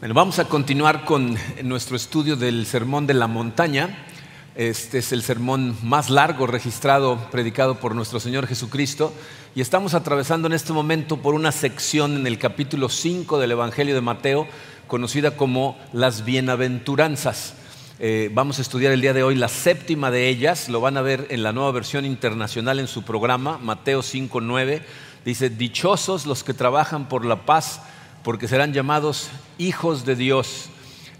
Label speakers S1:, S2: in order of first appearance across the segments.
S1: Bueno, vamos a continuar con nuestro estudio del Sermón de la Montaña. Este es el sermón más largo registrado, predicado por nuestro Señor Jesucristo. Y estamos atravesando en este momento por una sección en el capítulo 5 del Evangelio de Mateo, conocida como las bienaventuranzas. Eh, vamos a estudiar el día de hoy la séptima de ellas. Lo van a ver en la nueva versión internacional en su programa, Mateo 5.9. Dice, dichosos los que trabajan por la paz porque serán llamados hijos de Dios.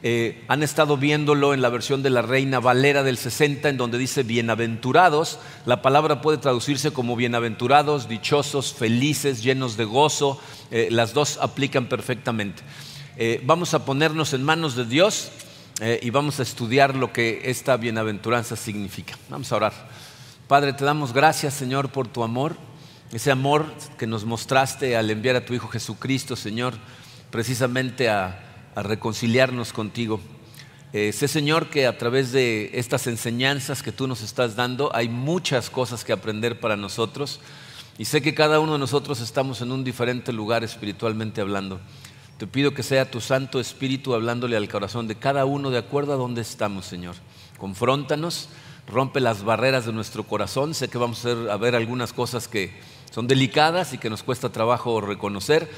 S1: Eh, han estado viéndolo en la versión de la Reina Valera del 60, en donde dice bienaventurados. La palabra puede traducirse como bienaventurados, dichosos, felices, llenos de gozo. Eh, las dos aplican perfectamente. Eh, vamos a ponernos en manos de Dios y vamos a estudiar lo que esta bienaventuranza significa. Vamos a orar. Padre, te damos gracias, Señor, por tu amor ese amor que nos mostraste al enviar a tu Hijo Jesucristo, Señor, precisamente a, reconciliarnos contigo. Eh, sé, Señor, que a través de estas enseñanzas que tú nos estás dando hay muchas cosas que aprender para nosotros y sé que cada uno de nosotros estamos en un diferente lugar espiritualmente hablando. Te pido que sea tu Santo Espíritu hablándole al corazón de cada uno de acuerdo a donde estamos, Señor. Confróntanos, rompe las barreras de nuestro corazón. Sé que vamos a ver algunas cosas que son delicadas y que nos cuesta trabajo reconocer,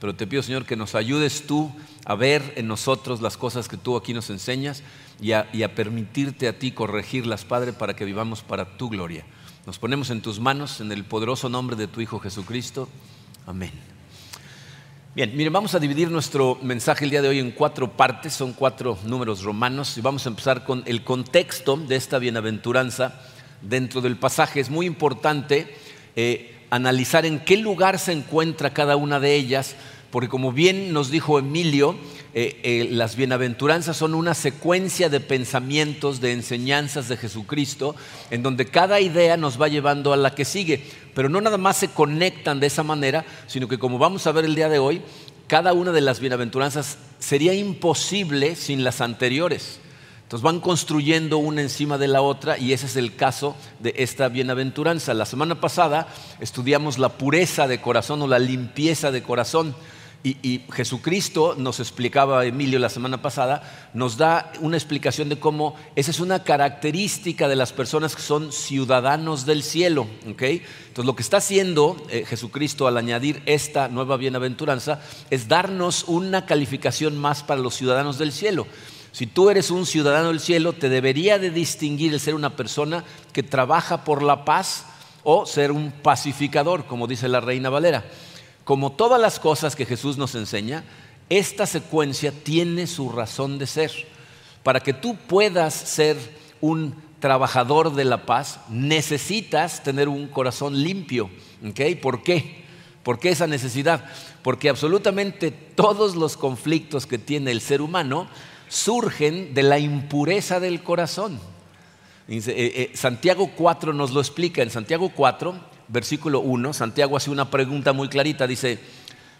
S1: pero te pido, Señor, que nos ayudes tú a ver en nosotros las cosas que tú aquí nos enseñas y a, permitirte a ti corregirlas, Padre, para que vivamos para tu gloria. Nos ponemos en tus manos, en el poderoso nombre de tu Hijo Jesucristo. Amén. Bien, miren, vamos a dividir nuestro mensaje el día de hoy en cuatro partes, son cuatro números romanos, y vamos a empezar con el contexto de esta bienaventuranza dentro del pasaje. Es muy importante eh, analizar en qué lugar se encuentra cada una de ellas, porque como bien nos dijo Emilio, eh, eh, las bienaventuranzas son una secuencia de pensamientos, de enseñanzas de Jesucristo, en donde cada idea nos va llevando a la que sigue, pero no nada más se conectan de esa manera, sino que como vamos a ver el día de hoy, cada una de las bienaventuranzas sería imposible sin las anteriores. Entonces van construyendo una encima de la otra y ese es el caso de esta bienaventuranza. La semana pasada estudiamos la pureza de corazón o la limpieza de corazón. Y, Jesucristo nos explicaba, Emilio, la semana pasada, nos da una explicación de cómo esa es una característica de las personas que son ciudadanos del cielo. Entonces, lo que está haciendo eh, Jesucristo al añadir esta nueva bienaventuranza es darnos una calificación más para los ciudadanos del cielo. Si tú eres un ciudadano del cielo, te debería de distinguir el ser una persona que trabaja por la paz o ser un pacificador, como dice la reina Valera. Como todas las cosas que Jesús nos enseña, esta secuencia tiene su razón de ser. Para que tú puedas ser un trabajador de la paz, necesitas tener un corazón limpio. ¿Por qué? ¿Por qué esa necesidad? Porque absolutamente todos los conflictos que tiene el ser humano surgen de la impureza del corazón. Eh, eh, Santiago 4 nos lo explica. En Santiago 4, versículo 1, Santiago hace una pregunta muy clarita. Dice,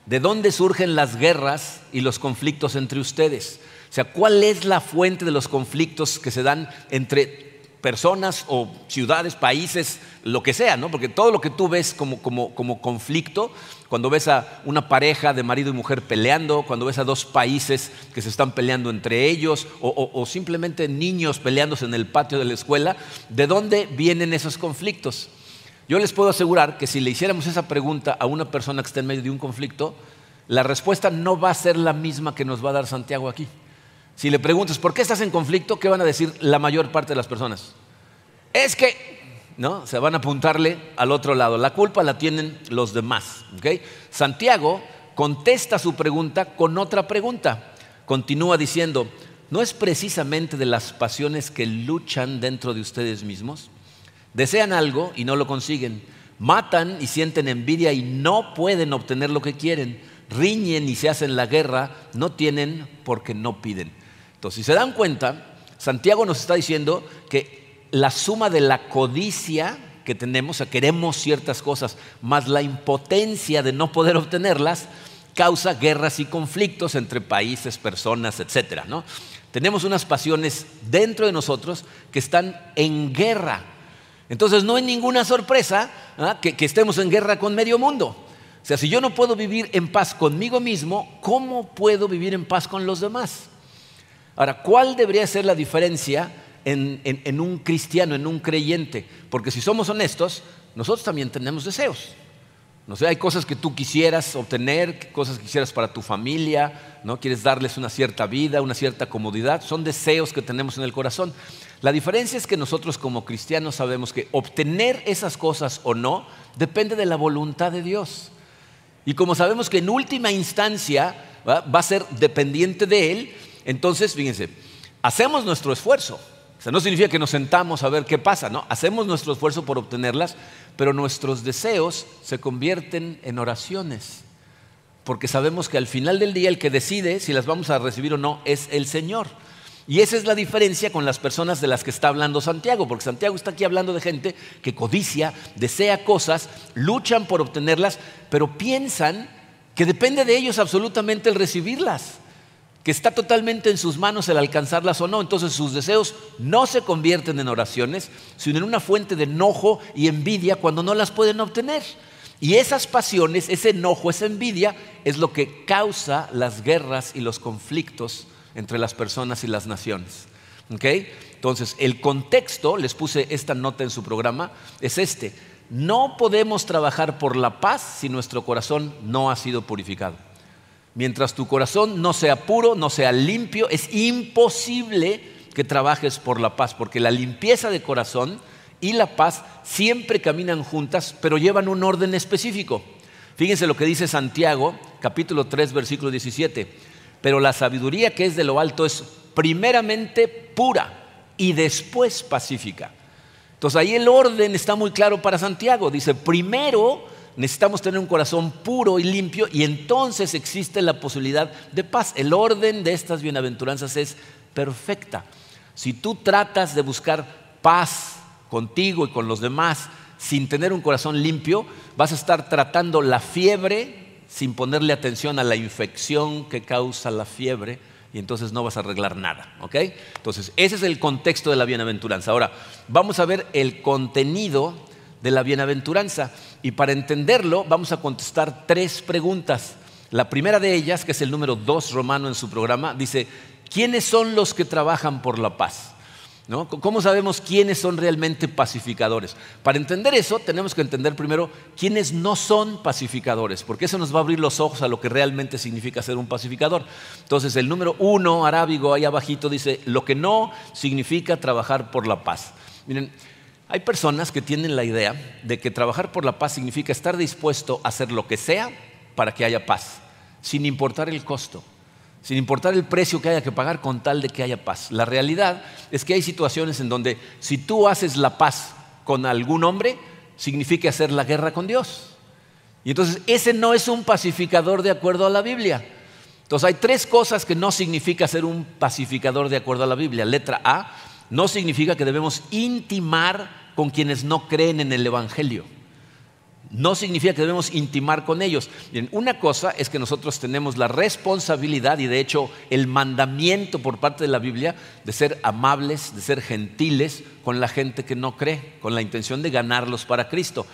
S1: ¿de dónde surgen las guerras y los conflictos entre ustedes? O sea, ¿cuál es la fuente de los conflictos que se dan entre personas o ciudades, países, lo que sea, ¿no? Porque todo lo que tú ves como, como, conflicto, cuando ves a una pareja de marido y mujer peleando, cuando ves a dos países que se están peleando entre ellos, o, o simplemente niños peleándose en el patio de la escuela, ¿de dónde vienen esos conflictos? Yo les puedo asegurar que si le hiciéramos esa pregunta a una persona que está en medio de un conflicto, la respuesta no va a ser la misma que nos va a dar Santiago aquí. Si le preguntas, ¿por qué estás en conflicto? ¿Qué van a decir la mayor parte de las personas? Es que, ¿no? Se van a apuntarle al otro lado. La culpa la tienen los demás. Santiago contesta su pregunta con otra pregunta. Continúa diciendo, ¿no es precisamente de las pasiones que luchan dentro de ustedes mismos? Desean algo y no lo consiguen. Matan y sienten envidia y no pueden obtener lo que quieren. Riñen y se hacen la guerra. No tienen porque no piden. Entonces, si se dan cuenta, Santiago nos está diciendo que la suma de la codicia que tenemos, o sea, queremos ciertas cosas, más la impotencia de no poder obtenerlas, causa guerras y conflictos entre países, personas, etc. ¿no? Tenemos unas pasiones dentro de nosotros que están en guerra. Entonces no hay ninguna sorpresa ¿ah? que estemos en guerra con medio mundo. O sea, si yo no puedo vivir en paz conmigo mismo, ¿cómo puedo vivir en paz con los demás? Ahora, ¿cuál debería ser la diferencia en, un cristiano, en un creyente? Porque si somos honestos, nosotros también tenemos deseos. No sé, hay cosas que tú quisieras obtener, cosas que quisieras para tu familia, ¿no? Quieres darles una cierta vida, una cierta comodidad, son deseos que tenemos en el corazón. La diferencia es que nosotros como cristianos sabemos que obtener esas cosas o no depende de la voluntad de Dios. Y como sabemos que en última instancia va a ser dependiente de Él, entonces, fíjense, hacemos nuestro esfuerzo. O sea, no significa que nos sentamos a ver qué pasa, ¿no? Hacemos nuestro esfuerzo por obtenerlas, pero nuestros deseos se convierten en oraciones. Porque sabemos que al final del día el que decide si las vamos a recibir o no es el Señor. Y esa es la diferencia con las personas de las que está hablando Santiago, porque Santiago está aquí hablando de gente que codicia, desea cosas, luchan por obtenerlas, pero piensan que depende de ellos absolutamente el recibirlas que está totalmente en sus manos el alcanzarlas o no. Entonces sus deseos no se convierten en oraciones, sino en una fuente de enojo y envidia cuando no las pueden obtener. Y esas pasiones, ese enojo, esa envidia, es lo que causa las guerras y los conflictos entre las personas y las naciones. Entonces, el contexto, les puse esta nota en su programa, es este. No podemos trabajar por la paz si nuestro corazón no ha sido purificado. Mientras tu corazón no sea puro, no sea limpio, es imposible que trabajes por la paz, porque la limpieza de corazón y la paz siempre caminan juntas, pero llevan un orden específico. Fíjense lo que dice Santiago, capítulo 3, versículo 17. Pero la sabiduría que es de lo alto es primeramente pura y después pacífica. Entonces ahí el orden está muy claro para Santiago. Dice, primero necesitamos tener un corazón puro y limpio y entonces existe la posibilidad de paz. El orden de estas bienaventuranzas es perfecta. Si tú tratas de buscar paz contigo y con los demás sin tener un corazón limpio, vas a estar tratando la fiebre sin ponerle atención a la infección que causa la fiebre y entonces no vas a arreglar nada. ¿ok? Entonces, ese es el contexto de la bienaventuranza. Ahora, vamos a ver el contenido de la bienaventuranza. Y para entenderlo vamos a contestar tres preguntas. La primera de ellas, que es el número dos romano en su programa, dice, ¿quiénes son los que trabajan por la paz? ¿No? ¿Cómo sabemos quiénes son realmente pacificadores? Para entender eso, tenemos que entender primero quiénes no son pacificadores, porque eso nos va a abrir los ojos a lo que realmente significa ser un pacificador. Entonces, el número uno arábigo ahí abajito dice, lo que no significa trabajar por la paz. Miren, hay personas que tienen la idea de que trabajar por la paz significa estar dispuesto a hacer lo que sea para que haya paz, sin importar el costo, sin importar el precio que haya que pagar con tal de que haya paz. La realidad es que hay situaciones en donde si tú haces la paz con algún hombre, significa hacer la guerra con Dios. Y entonces ese no es un pacificador de acuerdo a la Biblia. Entonces hay tres cosas que no significa ser un pacificador de acuerdo a la Biblia. Letra A, no significa que debemos intimar con quienes no creen en el Evangelio. No significa que debemos intimar con ellos. una cosa es que nosotros tenemos la responsabilidad y de hecho el mandamiento por parte de la Biblia de ser amables, de ser gentiles con la gente que no cree, con la intención de ganarlos para Cristo.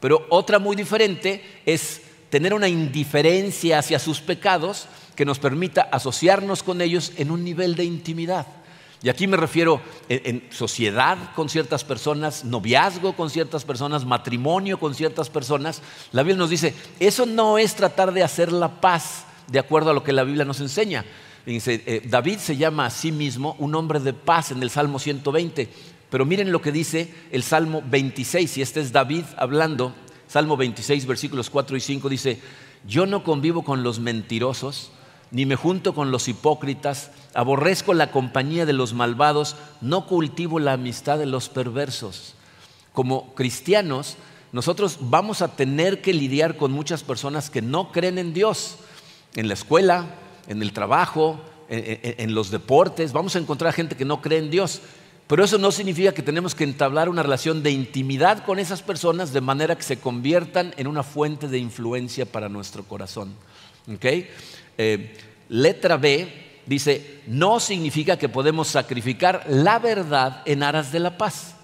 S1: Pero otra muy diferente es tener una indiferencia hacia sus pecados que nos permita asociarnos con ellos en un nivel de intimidad. Y aquí me refiero en, sociedad con ciertas personas, noviazgo con ciertas personas, matrimonio con ciertas personas. La Biblia nos dice, eso no es tratar de hacer la paz de acuerdo a lo que la Biblia nos enseña. Eh, David se llama a sí mismo un hombre de paz en el Salmo 120. Pero miren lo que dice el Salmo 26, y este es David hablando. Salmo 26, versículos 4 y 5 dice, yo no convivo con los mentirosos ni me junto con los hipócritas, aborrezco la compañía de los malvados, no cultivo la amistad de los perversos. Como cristianos, nosotros vamos a tener que lidiar con muchas personas que no creen en Dios, en la escuela, en el trabajo, en, los deportes, vamos a encontrar gente que no cree en Dios. Pero eso no significa que tenemos que entablar una relación de intimidad con esas personas de manera que se conviertan en una fuente de influencia para nuestro corazón. Eh, letra B dice, no significa que podemos sacrificar la verdad en aras de la paz.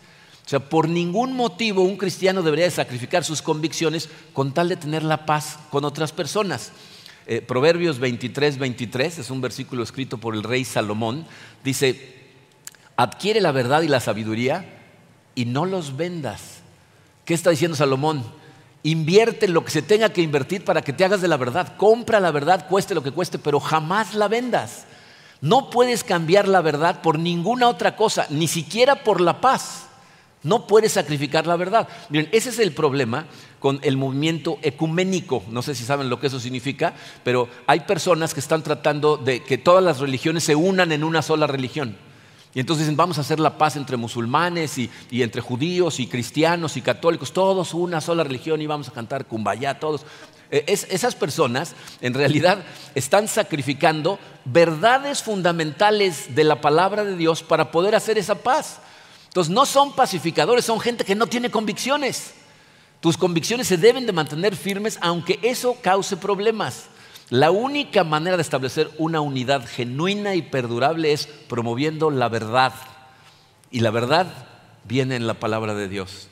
S1: O sea, por ningún motivo un cristiano debería sacrificar sus convicciones con tal de tener la paz con otras personas. Eh, Proverbios 23, 23 es un versículo escrito por el rey Salomón. Dice, adquiere la verdad y la sabiduría y no los vendas. ¿Qué está diciendo Salomón? Invierte lo que se tenga que invertir para que te hagas de la verdad. Compra la verdad, cueste lo que cueste, pero jamás la vendas. No puedes cambiar la verdad por ninguna otra cosa, ni siquiera por la paz. No puedes sacrificar la verdad. Miren, ese es el problema con el movimiento ecuménico. No sé si saben lo que eso significa, pero hay personas que están tratando de que todas las religiones se unan en una sola religión. Y entonces dicen, vamos a hacer la paz entre musulmanes y, entre judíos y cristianos y católicos, todos una sola religión y vamos a cantar kumbaya, todos. E, esas personas en realidad están sacrificando verdades fundamentales de la palabra de Dios para poder hacer esa paz. Entonces no son pacificadores, son gente que no tiene convicciones. Tus convicciones se deben de mantener firmes aunque eso cause problemas. La única manera de establecer una unidad genuina y perdurable es promoviendo la verdad. Y la verdad viene en la palabra de Dios.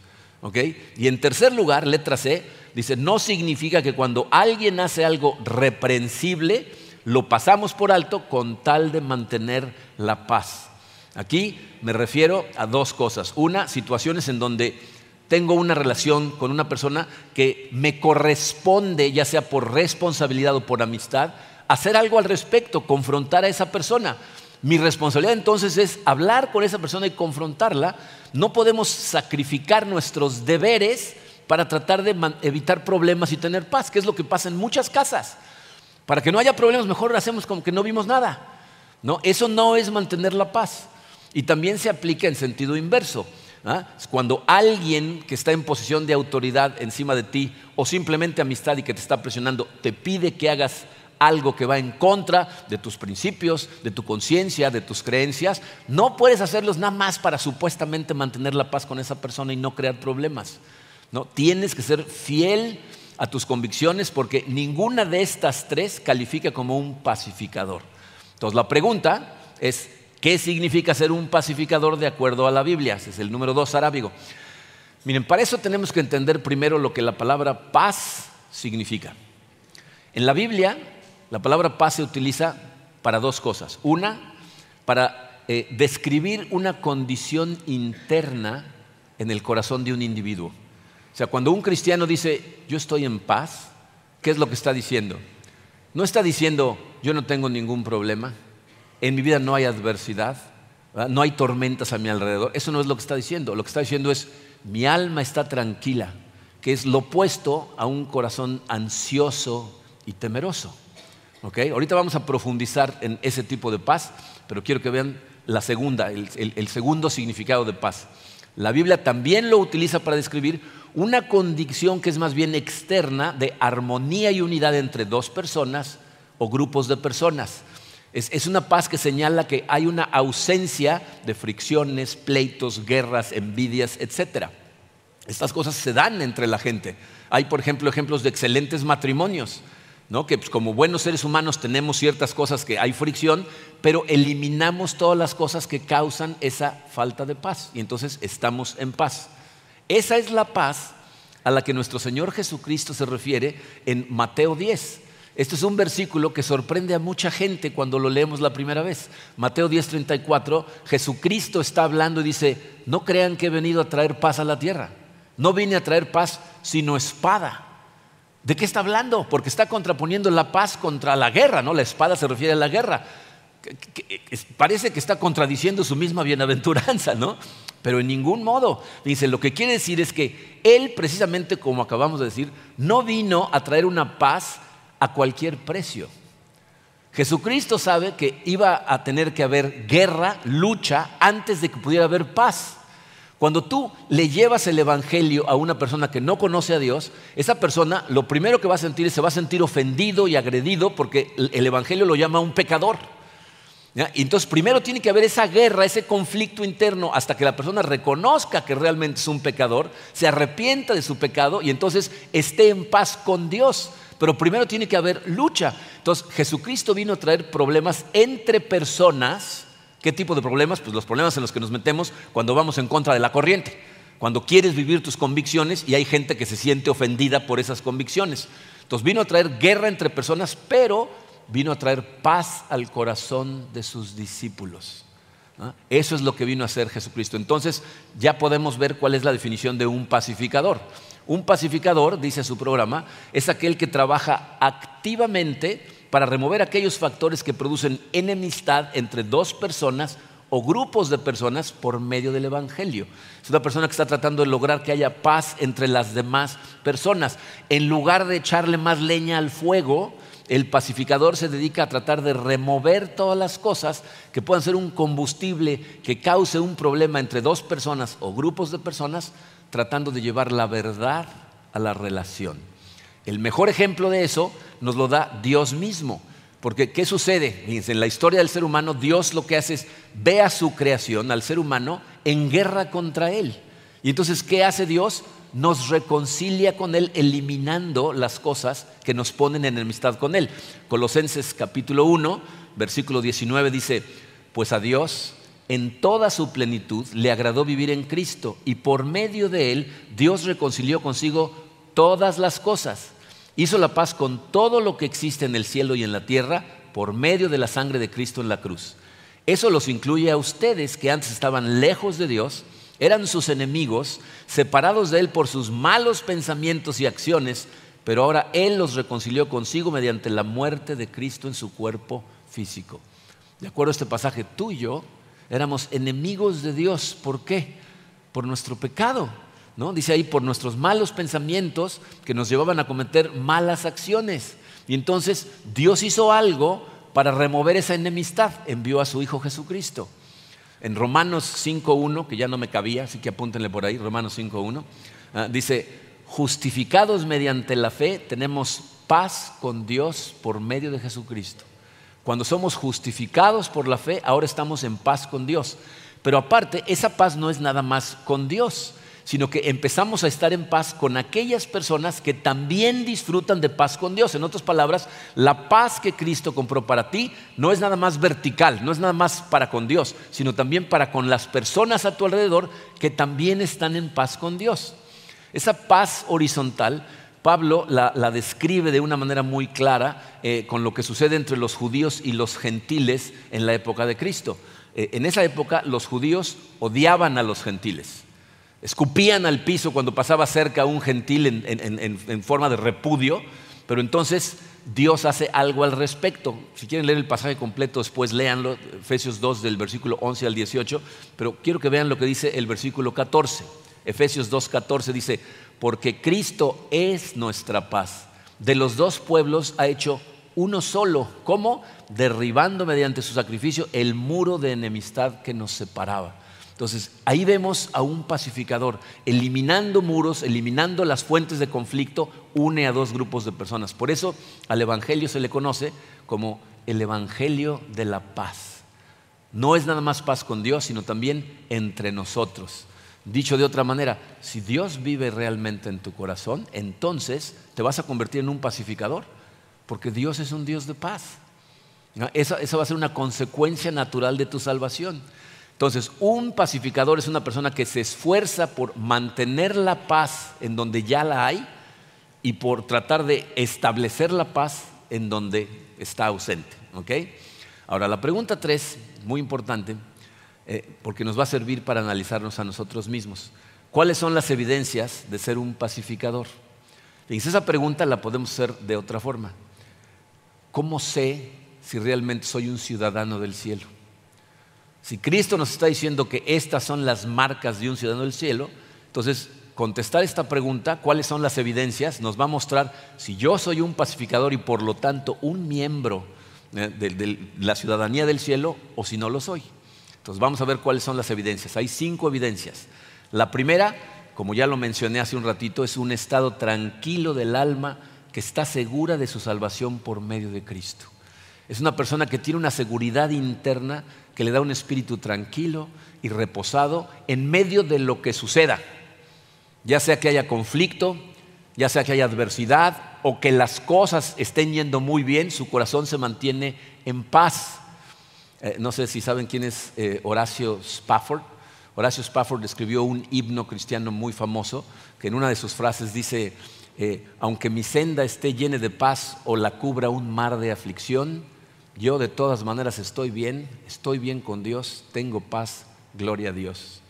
S1: Y en tercer lugar, letra C, dice, no significa que cuando alguien hace algo reprensible, lo pasamos por alto con tal de mantener la paz. Aquí me refiero a dos cosas. Una, situaciones en donde tengo una relación con una persona que me corresponde, ya sea por responsabilidad o por amistad, hacer algo al respecto, confrontar a esa persona. Mi responsabilidad entonces es hablar con esa persona y confrontarla. No podemos sacrificar nuestros deberes para tratar de evitar problemas y tener paz, que es lo que pasa en muchas casas. Para que no haya problemas, mejor hacemos como que no vimos nada. ¿no? Eso no es mantener la paz. Y también se aplica en sentido inverso. ¿ah? Cuando alguien que está en posición de autoridad encima de ti o simplemente amistad y que te está presionando te pide que hagas algo que va en contra de tus principios, de tu conciencia, de tus creencias, no puedes hacerlos nada más para supuestamente mantener la paz con esa persona y no crear problemas. ¿No? Tienes que ser fiel a tus convicciones porque ninguna de estas tres califica como un pacificador. Entonces la pregunta es, ¿Qué significa ser un pacificador de acuerdo a la Biblia? Ese es el número dos arábigo. Miren, para eso tenemos que entender primero lo que la palabra paz significa. En la Biblia, la palabra paz se utiliza para dos cosas. Una, para eh, describir una condición interna en el corazón de un individuo. O sea, cuando un cristiano dice, yo estoy en paz, ¿qué es lo que está diciendo? No está diciendo, yo no tengo ningún problema en mi vida no hay adversidad, no hay tormentas a mi alrededor. Eso no es lo que está diciendo. Lo que está diciendo es, mi alma está tranquila, que es lo opuesto a un corazón ansioso y temeroso. Ahorita vamos a profundizar en ese tipo de paz, pero quiero que vean la segunda, el segundo significado de paz. La Biblia también lo utiliza para describir una condición que es más bien externa de armonía y unidad entre dos personas o grupos de personas. Es, una paz que señala que hay una ausencia de fricciones, pleitos, guerras, envidias, etc. Estas cosas se dan entre la gente. Hay, por ejemplo, ejemplos de excelentes matrimonios, ¿no? que pues, como buenos seres humanos tenemos ciertas cosas que hay fricción, pero eliminamos todas las cosas que causan esa falta de paz y entonces estamos en paz. Esa es la paz a la que nuestro Señor Jesucristo se refiere en Mateo 10. Este es un versículo que sorprende a mucha gente cuando lo leemos la primera vez. Mateo 10:34, Jesucristo está hablando y dice, no crean que he venido a traer paz a la tierra. No vine a traer paz, sino espada. ¿De qué está hablando? Porque está contraponiendo la paz contra la guerra, ¿no? La espada se refiere a la guerra. Parece que está contradiciendo su misma bienaventuranza, ¿no? Pero en ningún modo. Dice, lo que quiere decir es que Él, precisamente como acabamos de decir, no vino a traer una paz a cualquier precio. Jesucristo sabe que iba a tener que haber guerra, lucha, antes de que pudiera haber paz. Cuando tú le llevas el Evangelio a una persona que no conoce a Dios, esa persona lo primero que va a sentir es se va a sentir ofendido y agredido porque el Evangelio lo llama un pecador. Y entonces primero tiene que haber esa guerra, ese conflicto interno, hasta que la persona reconozca que realmente es un pecador, se arrepienta de su pecado y entonces esté en paz con Dios. Pero primero tiene que haber lucha. Entonces, Jesucristo vino a traer problemas entre personas. ¿Qué tipo de problemas? Pues los problemas en los que nos metemos cuando vamos en contra de la corriente. cuando quieres vivir tus convicciones y hay gente que se siente ofendida por esas convicciones. Entonces vino a traer guerra entre personas, pero vino a traer paz al corazón de sus discípulos. Eso es lo que vino a hacer Jesucristo. Entonces ya podemos ver cuál es la definición de un pacificador. Un pacificador, dice su programa, es aquel que trabaja activamente para remover aquellos factores que producen enemistad entre dos personas o grupos de personas por medio del Evangelio. Es una persona que está tratando de lograr que haya paz entre las demás personas. En lugar de echarle más leña al fuego, el pacificador se dedica a tratar de remover todas las cosas que puedan ser un combustible que cause un problema entre dos personas o grupos de personas, tratando de llevar la verdad a la relación. El mejor ejemplo de eso nos lo da Dios mismo. Porque ¿qué sucede? en la historia del ser humano, Dios lo que hace es ve a su creación, al ser humano, en guerra contra él. Y entonces, ¿qué hace Dios? nos reconcilia con Él eliminando las cosas que nos ponen en enemistad con Él. Colosenses capítulo 1, versículo 19 dice, pues a Dios en toda su plenitud le agradó vivir en Cristo y por medio de Él Dios reconcilió consigo todas las cosas. Hizo la paz con todo lo que existe en el cielo y en la tierra por medio de la sangre de Cristo en la cruz. Eso los incluye a ustedes que antes estaban lejos de Dios eran sus enemigos, separados de Él por sus malos pensamientos y acciones, pero ahora Él los reconcilió consigo mediante la muerte de Cristo en su cuerpo físico. De acuerdo a este pasaje, tú y yo éramos enemigos de Dios. ¿Por qué? Por nuestro pecado. ¿No? Dice ahí, por nuestros malos pensamientos que nos llevaban a cometer malas acciones. Y entonces Dios hizo algo para remover esa enemistad. Envió a su Hijo Jesucristo. En Romanos 5.1, que ya no me cabía, así que apúntenle por ahí, Romanos 5.1, ah, dice, justificados mediante la fe, tenemos paz con Dios por medio de Jesucristo. Cuando somos justificados por la fe, ahora estamos en paz con Dios. Pero aparte, esa paz no es nada más con Dios, sino que empezamos a estar en paz con aquellas personas que también disfrutan de paz con Dios. En otras palabras, la paz que Cristo compró para ti no es nada más vertical, no es nada más para con Dios, sino también para con las personas a tu alrededor que también están en paz con Dios. Esa paz horizontal, Pablo la, describe de una manera muy clara eh, con lo que sucede entre los judíos y los gentiles en la época de Cristo. Eh, en esa época los judíos odiaban a los gentiles escupían al piso cuando pasaba cerca un gentil en, forma de repudio, pero entonces Dios hace algo al respecto. Si quieren leer el pasaje completo, después léanlo, Efesios 2 del versículo 11 al 18, pero quiero que vean lo que dice el versículo 14. Efesios 2, 14 dice, porque Cristo es nuestra paz. De los dos pueblos ha hecho uno solo. ¿Cómo? Derribando mediante su sacrificio el muro de enemistad que nos separaba. Entonces, ahí vemos a un pacificador eliminando muros, eliminando las fuentes de conflicto, une a dos grupos de personas. Por eso al Evangelio se le conoce como el Evangelio de la paz. No es nada más paz con Dios, sino también entre nosotros. Dicho de otra manera, si Dios vive realmente en tu corazón, entonces te vas a convertir en un pacificador, porque Dios es un Dios de paz. Esa, va a ser una consecuencia natural de tu salvación. Entonces, un pacificador es una persona que se esfuerza por mantener la paz en donde ya la hay y por tratar de establecer la paz en donde está ausente. Ahora, la pregunta tres, muy importante, eh, porque nos va a servir para analizarnos a nosotros mismos. ¿Cuáles son las evidencias de ser un pacificador? Fíjense, esa pregunta la podemos hacer de otra forma. ¿Cómo sé si realmente soy un ciudadano del cielo? Si Cristo nos está diciendo que estas son las marcas de un ciudadano del cielo, entonces contestar esta pregunta, cuáles son las evidencias, nos va a mostrar si yo soy un pacificador y por lo tanto un miembro eh, de, la ciudadanía del cielo o si no lo soy. Entonces vamos a ver cuáles son las evidencias. Hay cinco evidencias. La primera, como ya lo mencioné hace un ratito, es un estado tranquilo del alma que está segura de su salvación por medio de Cristo. Es una persona que tiene una seguridad interna que le da un espíritu tranquilo y reposado en medio de lo que suceda, ya sea que haya conflicto, ya sea que haya adversidad o que las cosas estén yendo muy bien, su corazón se mantiene en paz. Eh, no sé si saben quién es eh, Horacio Spafford. Horacio Spafford escribió un himno cristiano muy famoso que en una de sus frases dice, eh, aunque mi senda esté llena de paz o la cubra un mar de aflicción, yo de todas maneras estoy bien, estoy bien con Dios, tengo paz, gloria a Dios.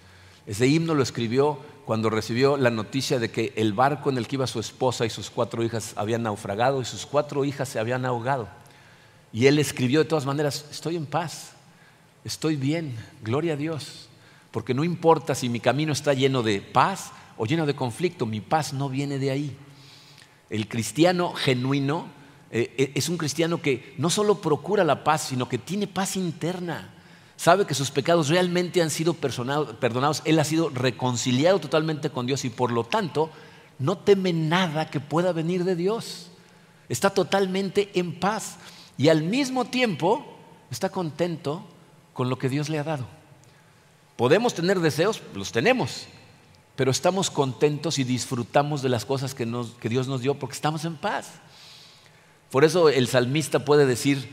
S1: Ese himno lo escribió cuando recibió la noticia de que el barco en el que iba su esposa y sus cuatro hijas habían naufragado y sus cuatro hijas se habían ahogado. Y él escribió de todas maneras, estoy en paz, estoy bien, gloria a Dios, porque no importa si mi camino está lleno de paz o lleno de conflicto, mi paz no viene de ahí. El cristiano genuino eh, eh, es un cristiano que no solo procura la paz, sino que tiene paz interna. Sabe que sus pecados realmente han sido perdonados, él ha sido reconciliado totalmente con Dios y por lo tanto no teme nada que pueda venir de Dios. Está totalmente en paz y al mismo tiempo está contento con lo que Dios le ha dado. Podemos tener deseos, los tenemos, pero estamos contentos y disfrutamos de las cosas que, que Dios nos dio porque estamos en paz. Por eso el salmista puede decir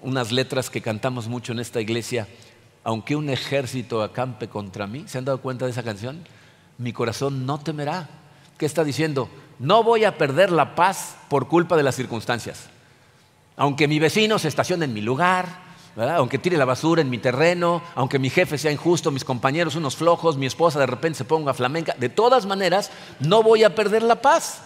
S1: unas letras que cantamos mucho en esta iglesia, aunque un ejército acampe contra mí, ¿se han dado cuenta de esa canción? Mi corazón no temerá. ¿Qué está diciendo? No voy a perder la paz por culpa de las circunstancias. Aunque mi vecino se estacione en mi lugar, aunque tire la basura en mi terreno, aunque mi jefe sea injusto, mis compañeros unos flojos, mi esposa de repente se ponga flamenca, de todas maneras no voy a perder la paz.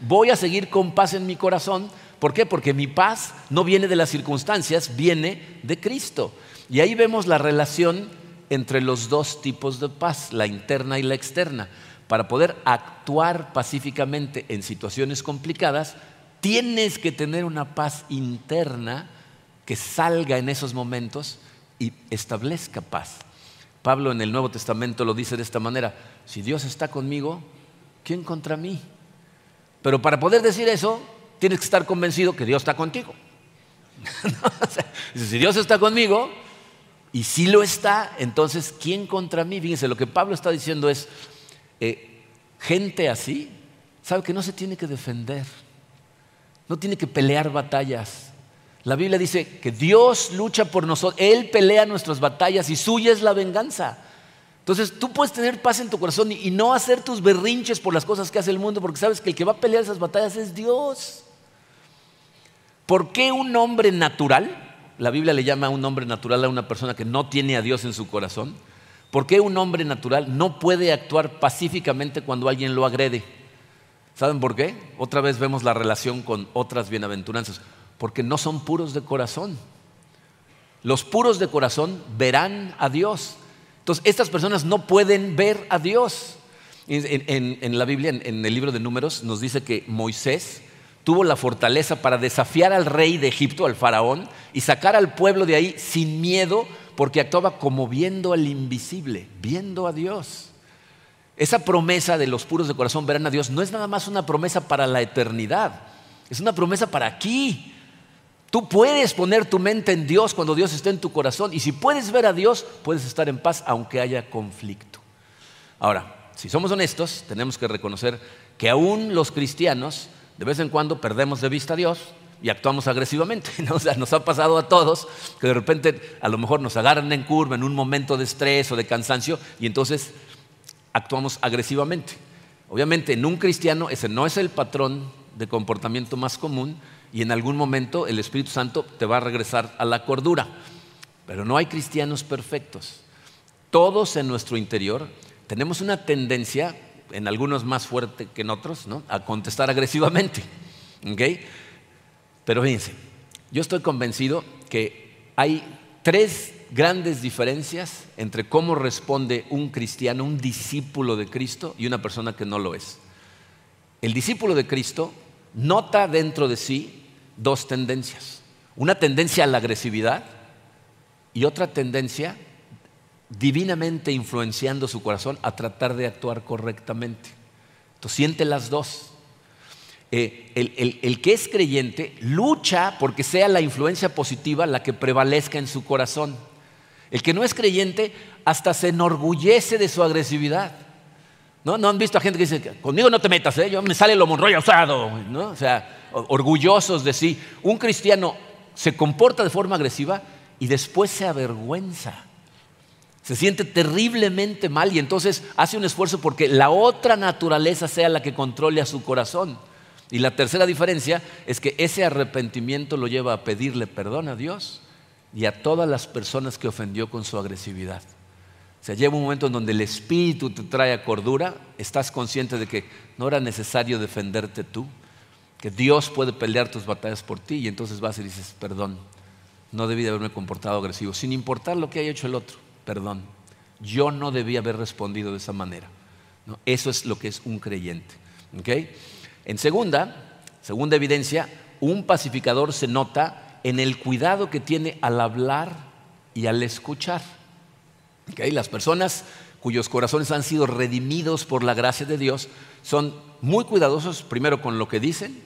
S1: Voy a seguir con paz en mi corazón ¿Por qué? Porque mi paz no viene de las circunstancias, viene de Cristo. Y ahí vemos la relación entre los dos tipos de paz, la interna y la externa. Para poder actuar pacíficamente en situaciones complicadas, tienes que tener una paz interna que salga en esos momentos y establezca paz. Pablo en el Nuevo Testamento lo dice de esta manera, si Dios está conmigo, ¿quién contra mí? Pero para poder decir eso, tienes que estar convencido que Dios está contigo. si Dios está conmigo, y si lo está, entonces, ¿quién contra mí? Fíjense, lo que Pablo está diciendo es, eh, gente así, sabe que no se tiene que defender, no tiene que pelear batallas. La Biblia dice que Dios lucha por nosotros, Él pelea nuestras batallas y suya es la venganza. Entonces tú puedes tener paz en tu corazón y no hacer tus berrinches por las cosas que hace el mundo, porque sabes que el que va a pelear esas batallas es Dios. ¿Por qué un hombre natural, la Biblia le llama a un hombre natural a una persona que no tiene a Dios en su corazón, ¿por qué un hombre natural no puede actuar pacíficamente cuando alguien lo agrede? ¿Saben por qué? Otra vez vemos la relación con otras bienaventuranzas, porque no son puros de corazón. Los puros de corazón verán a Dios. Entonces, estas personas no pueden ver a Dios. En, la Biblia, en el libro de números, nos dice que Moisés tuvo la fortaleza para desafiar al rey de Egipto, al faraón, y sacar al pueblo de ahí sin miedo, porque actuaba como viendo al invisible, viendo a Dios. Esa promesa de los puros de corazón verán a Dios no es nada más una promesa para la eternidad, es una promesa para aquí. Tú puedes poner tu mente en Dios cuando Dios esté en tu corazón y si puedes ver a Dios, puedes estar en paz aunque haya conflicto. Ahora, si somos honestos, tenemos que reconocer que aún los cristianos de vez en cuando perdemos de vista a Dios y actuamos agresivamente. nos ha pasado a todos que de repente a lo mejor nos agarran en curva en un momento de estrés o de cansancio y entonces actuamos agresivamente. Obviamente en un cristiano ese no es el patrón de comportamiento más común y en algún momento el Espíritu Santo te va a regresar a la cordura. Pero no hay cristianos perfectos. Todos en nuestro interior tenemos una tendencia en algunos más fuerte que en otros, ¿no? a contestar agresivamente. Pero fíjense, yo estoy convencido que hay tres grandes diferencias entre cómo responde un cristiano, un discípulo de Cristo y una persona que no lo es. El discípulo de Cristo nota dentro de sí dos tendencias. Una tendencia a la agresividad y otra tendencia divinamente influenciando su corazón a tratar de actuar correctamente. Entonces siente las dos. Eh, el, que es creyente lucha porque sea la influencia positiva la que prevalezca en su corazón. El que no es creyente hasta se enorgullece de su agresividad. ¿No? ¿No han visto a gente que dice, conmigo no te metas, ¿eh? yo me sale lo monroyo usado? ¿no? O sea, orgullosos de sí. Un cristiano se comporta de forma agresiva y después se avergüenza Se siente terriblemente mal y entonces hace un esfuerzo porque la otra naturaleza sea la que controle a su corazón. Y la tercera diferencia es que ese arrepentimiento lo lleva a pedirle perdón a Dios y a todas las personas que ofendió con su agresividad. O sea, llega un momento en donde el espíritu te trae a cordura, estás consciente de que no era necesario defenderte tú, que Dios puede pelear tus batallas por ti y entonces vas y dices, perdón, no debí de haberme comportado agresivo, sin importar lo que haya hecho el otro, perdón, yo no debí haber respondido de esa manera. Eso es lo que es un creyente. En segunda, segunda evidencia, un pacificador se nota en el cuidado que tiene al hablar y al escuchar. Las personas cuyos corazones han sido redimidos por la gracia de Dios son muy cuidadosos primero con lo que dicen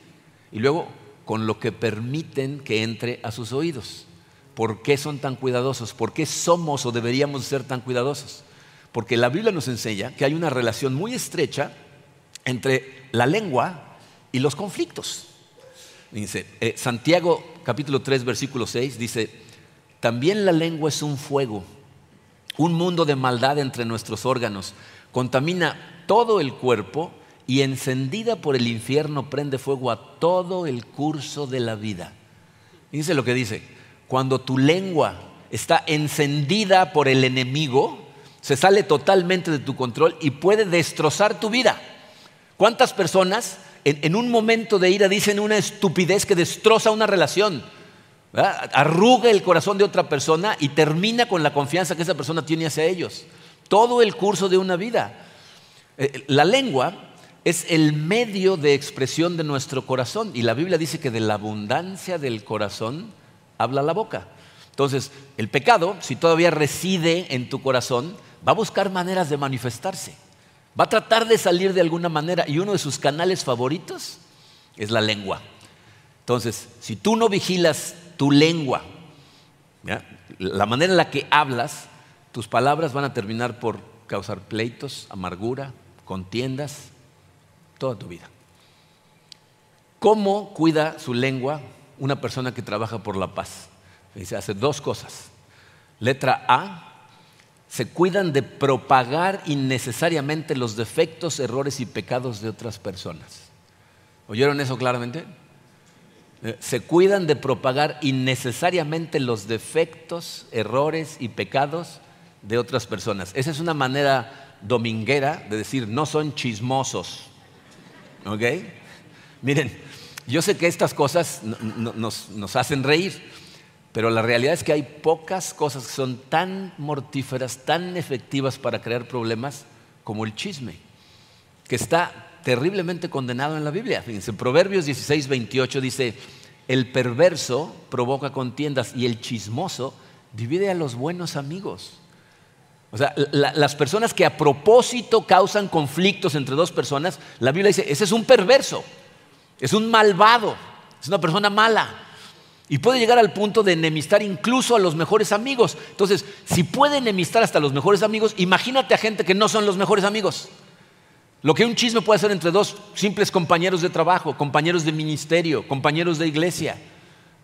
S1: y luego con lo que permiten que entre a sus oídos. ¿Por qué son tan cuidadosos? ¿Por qué somos o deberíamos ser tan cuidadosos? Porque la Biblia nos enseña que hay una relación muy estrecha entre la lengua y los conflictos. Dice, eh, Santiago capítulo 3 versículo 6 dice, también la lengua es un fuego, un mundo de maldad entre nuestros órganos, contamina todo el cuerpo y encendida por el infierno prende fuego a todo el curso de la vida. Dice lo que dice, cuando tu lengua está encendida por el enemigo, se sale totalmente de tu control y puede destrozar tu vida. ¿Cuántas personas en, un momento de ira dicen una estupidez que destroza una relación? Arruga el corazón de otra persona y termina con la confianza que esa persona tiene hacia ellos. Todo el curso de una vida. Eh, la lengua es el medio de expresión de nuestro corazón y la Biblia dice que de la abundancia del corazón habla la boca. Entonces, el pecado, si todavía reside en tu corazón, va a buscar maneras de manifestarse. Va a tratar de salir de alguna manera y uno de sus canales favoritos es la lengua. Entonces, si tú no vigilas tu lengua, la manera en la que hablas, tus palabras van a terminar por causar pleitos, amargura, contiendas, toda tu vida. ¿Cómo cuida su lengua una persona que trabaja por la paz. Dice, hace dos cosas. Letra A, se cuidan de propagar innecesariamente los defectos, errores y pecados de otras personas. ¿Oyeron eso claramente? Eh, se cuidan de propagar innecesariamente los defectos, errores y pecados de otras personas. Esa es una manera dominguera de decir, no son chismosos. ¿Ok? Miren, yo sé que estas cosas nos, hacen reír, pero la realidad es que hay pocas cosas que son tan mortíferas, tan efectivas para crear problemas como el chisme, que está terriblemente condenado en la Biblia. Fíjense, Proverbios 16, 28 dice, el perverso provoca contiendas y el chismoso divide a los buenos amigos. O sea, las personas que a propósito causan conflictos entre dos personas, la Biblia dice, ese es un perverso es un malvado, es una persona mala. Y puede llegar al punto de enemistar incluso a los mejores amigos. Entonces, si puede enemistar hasta los mejores amigos, imagínate a gente que no son los mejores amigos. Lo que un chisme puede hacer entre dos simples compañeros de trabajo, compañeros de ministerio, compañeros de iglesia.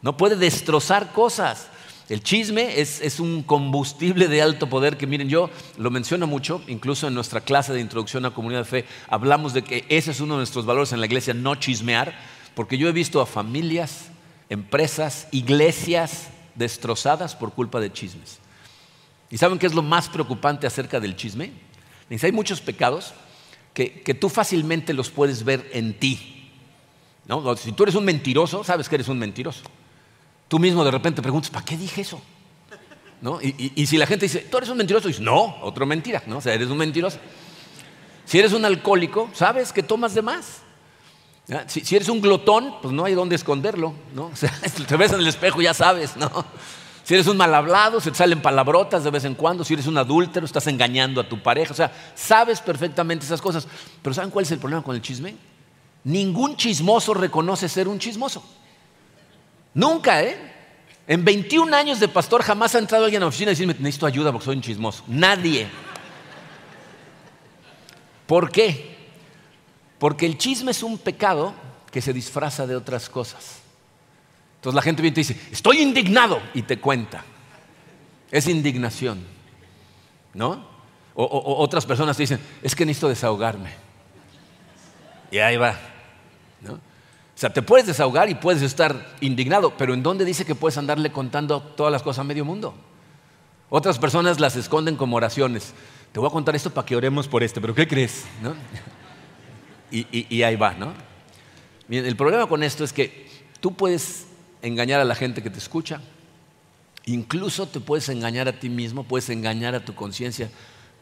S1: No puede destrozar cosas. El chisme es, un combustible de alto poder que, miren, yo lo menciono mucho, incluso en nuestra clase de introducción a comunidad de fe, hablamos de que ese es uno de nuestros valores en la iglesia, no chismear, porque yo he visto a familias, empresas, iglesias destrozadas por culpa de chismes. ¿Y saben qué es lo más preocupante acerca del chisme? hay muchos pecados que, que tú fácilmente los puedes ver en ti. ¿no? Si tú eres un mentiroso, sabes que eres un mentiroso. Tú mismo de repente preguntas, ¿para qué dije eso? ¿No? Y, si la gente dice, tú eres un mentiroso, dices, no, otra mentira, ¿no? O sea, eres un mentiroso. Si eres un alcohólico, sabes que tomas de más. Si, eres un glotón, pues no hay dónde esconderlo, ¿no? O sea, te ves en el espejo, ya sabes, ¿no? Si eres un mal hablado, se te salen palabrotas de vez en cuando. Si eres un adúltero, estás engañando a tu pareja. O sea, sabes perfectamente esas cosas. Pero ¿saben cuál es el problema con el chisme? Ningún chismoso reconoce ser un chismoso. Nunca, ¿eh? En 21 años de pastor jamás ha entrado alguien a la oficina y decirme, necesito ayuda porque soy un chismoso. Nadie. ¿Por qué? Porque el chisme es un pecado que se disfraza de otras cosas. Entonces la gente viene y te dice, estoy indignado y te cuenta. Es indignación. ¿no? O, otras personas te dicen, es que necesito desahogarme. Y ahí va, ¿no? O sea, te puedes desahogar y puedes estar indignado, pero ¿en dónde dice que puedes andarle contando todas las cosas a medio mundo? Otras personas las esconden como oraciones. Te voy a contar esto para que oremos por este, pero ¿qué crees? ¿No? Y, ahí va, ¿no? El problema con esto es que tú puedes engañar a la gente que te escucha, incluso te puedes engañar a ti mismo, puedes engañar a tu conciencia,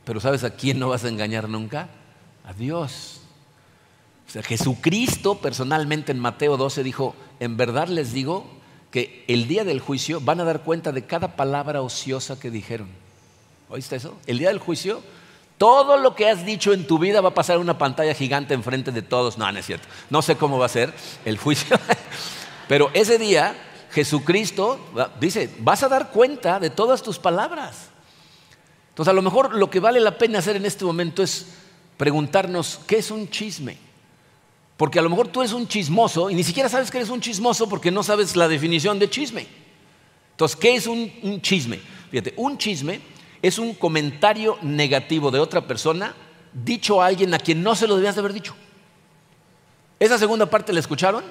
S1: pero ¿sabes a quién no vas a engañar nunca? A Dios. O sea, Jesucristo personalmente en Mateo 12 dijo, en verdad les digo que el día del juicio van a dar cuenta de cada palabra ociosa que dijeron. ¿Oíste eso? El día del juicio todo lo que has dicho en tu vida va a pasar una pantalla gigante enfrente de todos. No, no es cierto. No sé cómo va a ser el juicio. Pero ese día Jesucristo dice, vas a dar cuenta de todas tus palabras. Entonces a lo mejor lo que vale la pena hacer en este momento es preguntarnos, ¿qué es un chisme? Porque a lo mejor tú eres un chismoso y ni siquiera sabes que eres un chismoso porque no sabes la definición de chisme. Entonces, ¿qué es un, chisme? Fíjate, un chisme es un comentario negativo de otra persona dicho a alguien a quien no se lo debías de haber dicho. ¿Esa segunda parte la escucharon?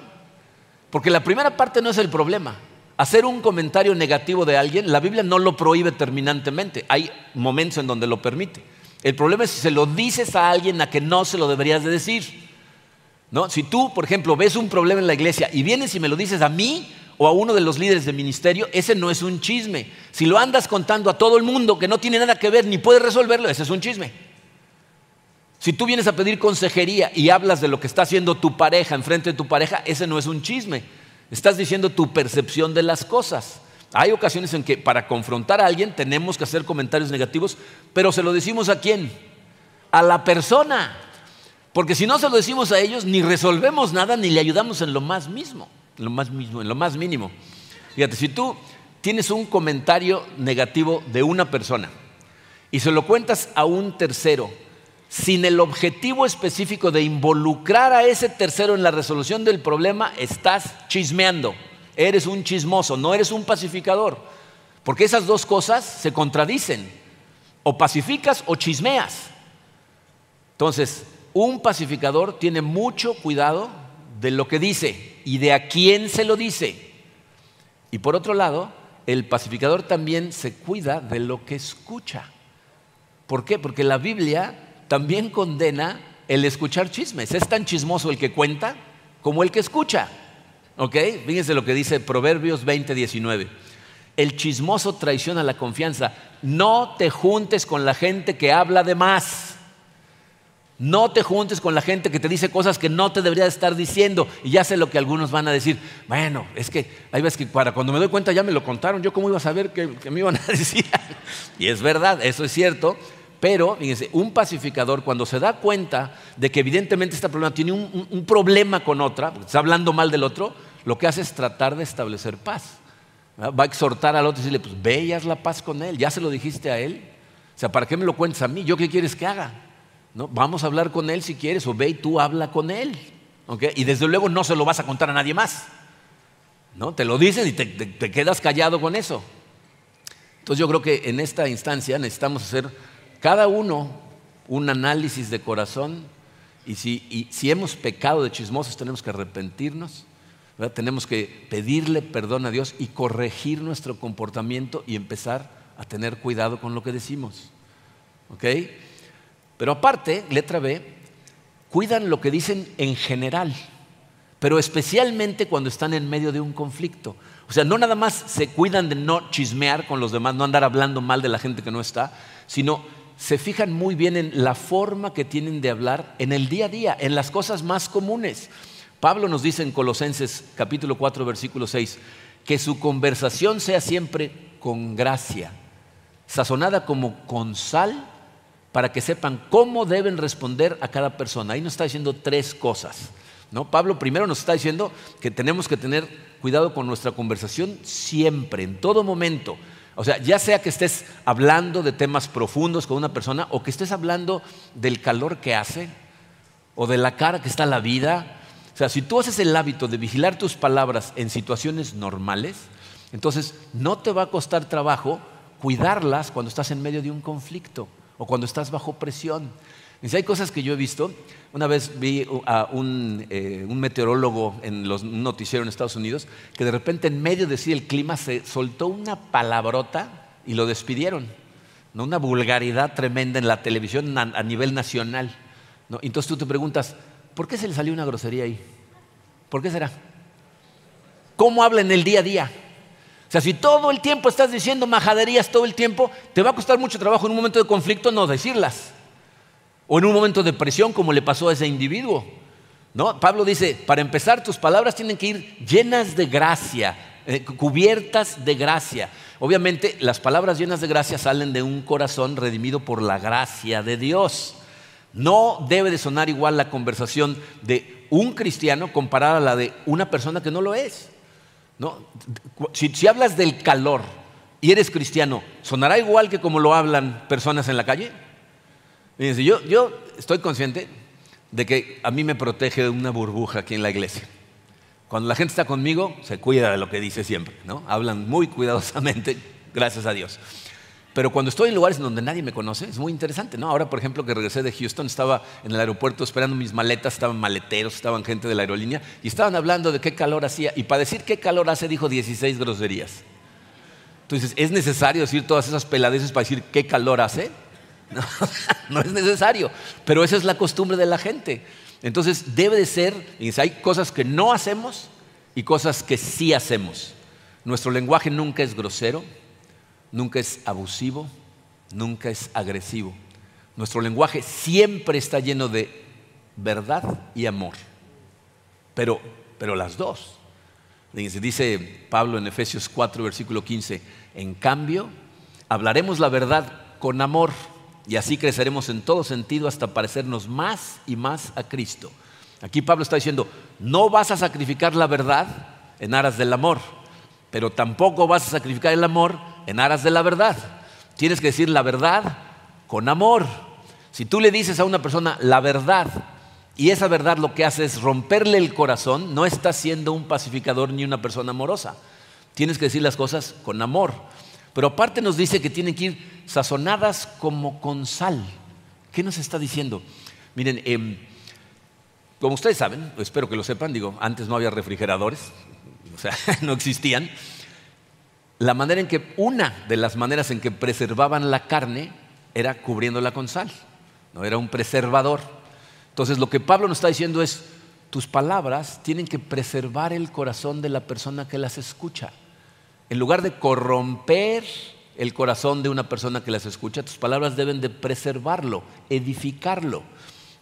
S1: Porque la primera parte no es el problema. Hacer un comentario negativo de alguien, la Biblia no lo prohíbe terminantemente. Hay momentos en donde lo permite. El problema es si se lo dices a alguien a quien no se lo deberías de decir. ¿No? Si tú, por ejemplo, ves un problema en la iglesia y vienes y me lo dices a mí, o a uno de los líderes de ministerio, ese no es un chisme. Si lo andas contando a todo el mundo que no tiene nada que ver ni puede resolverlo, ese es un chisme. Si tú vienes a pedir consejería y hablas de lo que está haciendo tu pareja enfrente de tu pareja, ese no es un chisme. Estás diciendo tu percepción de las cosas. Hay ocasiones en que para confrontar a alguien tenemos que hacer comentarios negativos, pero se lo decimos a quién? A la persona. Porque si no se lo decimos a ellos, ni resolvemos nada ni le ayudamos en lo más mismo en lo más, en lo más mínimo. Fíjate, si tú tienes un comentario negativo de una persona y se lo cuentas a un tercero, sin el objetivo específico de involucrar a ese tercero en la resolución del problema, estás chismeando. Eres un chismoso, no eres un pacificador. Porque esas dos cosas se contradicen. O pacificas o chismeas. Entonces, un pacificador tiene mucho cuidado de lo que dice y de a quién se lo dice. Y por otro lado, el pacificador también se cuida de lo que escucha. ¿Por qué? Porque la Biblia también condena el escuchar chismes. Es tan chismoso el que cuenta como el que escucha. ¿Ok? Fíjense lo que dice Proverbios 20, 19. El chismoso traiciona la confianza. No te juntes con la gente que habla de más no te juntes con la gente que te dice cosas que no te debería estar diciendo. Y ya sé lo que algunos van a decir. Bueno, es que hay veces que para cuando me doy cuenta ya me lo contaron. Yo cómo iba a saber que, me iban a decir. y es verdad, eso es cierto. Pero, fíjense, un pacificador cuando se da cuenta de que evidentemente esta problema tiene un, problema con otra, porque está hablando mal del otro, lo que hace es tratar de establecer paz. Va a exhortar al otro y decirle, pues ve y haz la paz con él. Ya se lo dijiste a él. O sea, ¿para qué me lo cuentas a mí? ¿Yo qué quieres que haga? Vamos a hablar con él si quieres, o ve y tú habla con él. Y desde luego no se lo vas a contar a nadie más. ¿no? Te lo dicen y te, quedas callado con eso. Entonces yo creo que en esta instancia necesitamos hacer cada uno un análisis de corazón y si, si hemos pecado de chismosos tenemos que arrepentirnos, tenemos que pedirle perdón a Dios y corregir nuestro comportamiento y empezar a tener cuidado con lo que decimos. ¿Ok? Pero aparte, letra B, cuidan lo que dicen en general, pero especialmente cuando están en medio de un conflicto. O sea, no nada más se cuidan de no chismear con los demás, no andar hablando mal de la gente que no está, sino se fijan muy bien en la forma que tienen de hablar en el día a día, en las cosas más comunes. Pablo nos dice en Colosenses capítulo 4 versículo 6 que su conversación sea siempre con gracia, sazonada como con sal para que sepan cómo deben responder a cada persona. Ahí nos está diciendo tres cosas. ¿no? Pablo primero nos está diciendo que tenemos que tener cuidado con nuestra conversación siempre, en todo momento. O sea, ya sea que estés hablando de temas profundos con una persona o que estés hablando del calor que hace o de la cara que está la vida. O sea, si tú haces el hábito de vigilar tus palabras en situaciones normales, entonces no te va a costar trabajo cuidarlas cuando estás en medio de un conflicto o cuando estás bajo presión. Dice, hay cosas que yo he visto. Una vez vi a un, eh, meteorólogo en los noticieros en Estados Unidos que de repente en medio de decir el clima se soltó una palabrota y lo despidieron. ¿no? Una vulgaridad tremenda en la televisión a, nivel nacional. ¿no? Entonces tú te preguntas, ¿por qué se le salió una grosería ahí? ¿Por qué será? ¿Cómo habla en el día a día? Si todo el tiempo estás diciendo majaderías todo el tiempo, te va a costar mucho trabajo en un momento de conflicto no decirlas. O en un momento de presión como le pasó a ese individuo. ¿No? Pablo dice, para empezar, tus palabras tienen que ir llenas de gracia, eh, cubiertas de gracia. Obviamente, las palabras llenas de gracia salen de un corazón redimido por la gracia de Dios. No debe de sonar igual la conversación de un cristiano comparada a la de una persona que no lo es. ¿No? Si, hablas del calor y eres cristiano, ¿sonará igual que como lo hablan personas en la calle? Fíjense, yo, yo estoy consciente de que a mí me protege una burbuja aquí en la iglesia. Cuando la gente está conmigo, se cuida de lo que dice siempre, ¿no? Hablan muy cuidadosamente, gracias a Dios. Pero cuando estoy en lugares donde nadie me conoce, es muy interesante, ¿no? Ahora, por ejemplo, que regresé de Houston, estaba en el aeropuerto esperando mis maletas, estaban maleteros, estaban gente de la aerolínea y estaban hablando de qué calor hacía. Y para decir qué calor hace, dijo 16 groserías. Entonces, ¿es necesario decir todas esas peladeces para decir qué calor hace? No, no es necesario, pero esa es la costumbre de la gente. Entonces debe de ser, hay cosas que no hacemos y cosas que sí hacemos. Nuestro lenguaje nunca es grosero, nunca es abusivo, nunca es agresivo. Nuestro lenguaje siempre está lleno de verdad y amor, pero, pero las dos. Dice Pablo en Efesios 4, versículo 15, en cambio, hablaremos la verdad con amor y así creceremos en todo sentido hasta parecernos más y más a Cristo. Aquí Pablo está diciendo, no vas a sacrificar la verdad en aras del amor, pero tampoco vas a sacrificar el amor en aras de la verdad. Tienes que decir la verdad con amor. Si tú le dices a una persona la verdad y esa verdad lo que hace es romperle el corazón, no estás siendo un pacificador ni una persona amorosa. Tienes que decir las cosas con amor. Pero aparte nos dice que tienen que ir sazonadas como con sal. ¿Qué nos está diciendo? Miren, em, como ustedes saben, espero que lo sepan, digo, antes no había refrigeradores, o sea, no existían. La manera en que, una de las maneras en que preservaban la carne era cubriéndola con sal, no era un preservador. Entonces, lo que Pablo nos está diciendo es, tus palabras tienen que preservar el corazón de la persona que las escucha. En lugar de corromper el corazón de una persona que las escucha, tus palabras deben de preservarlo, edificarlo.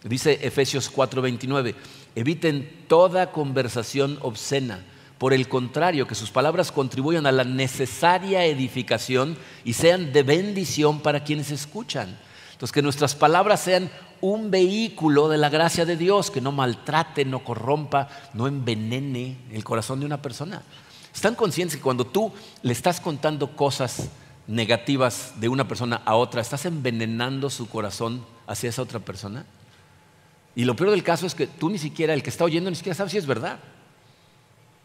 S1: Dice Efesios 4:29, eviten toda conversación obscena. Por el contrario, que sus palabras contribuyan a la necesaria edificación y sean de bendición para quienes escuchan. Entonces, que nuestras palabras sean un vehículo de la gracia de Dios, que no maltrate, no corrompa, no envenene el corazón de una persona. ¿Están conscientes que cuando tú le estás contando cosas negativas de una persona a otra, estás envenenando su corazón hacia esa otra persona? Y lo peor del caso es que tú ni siquiera, el que está oyendo, ni siquiera sabes si es verdad.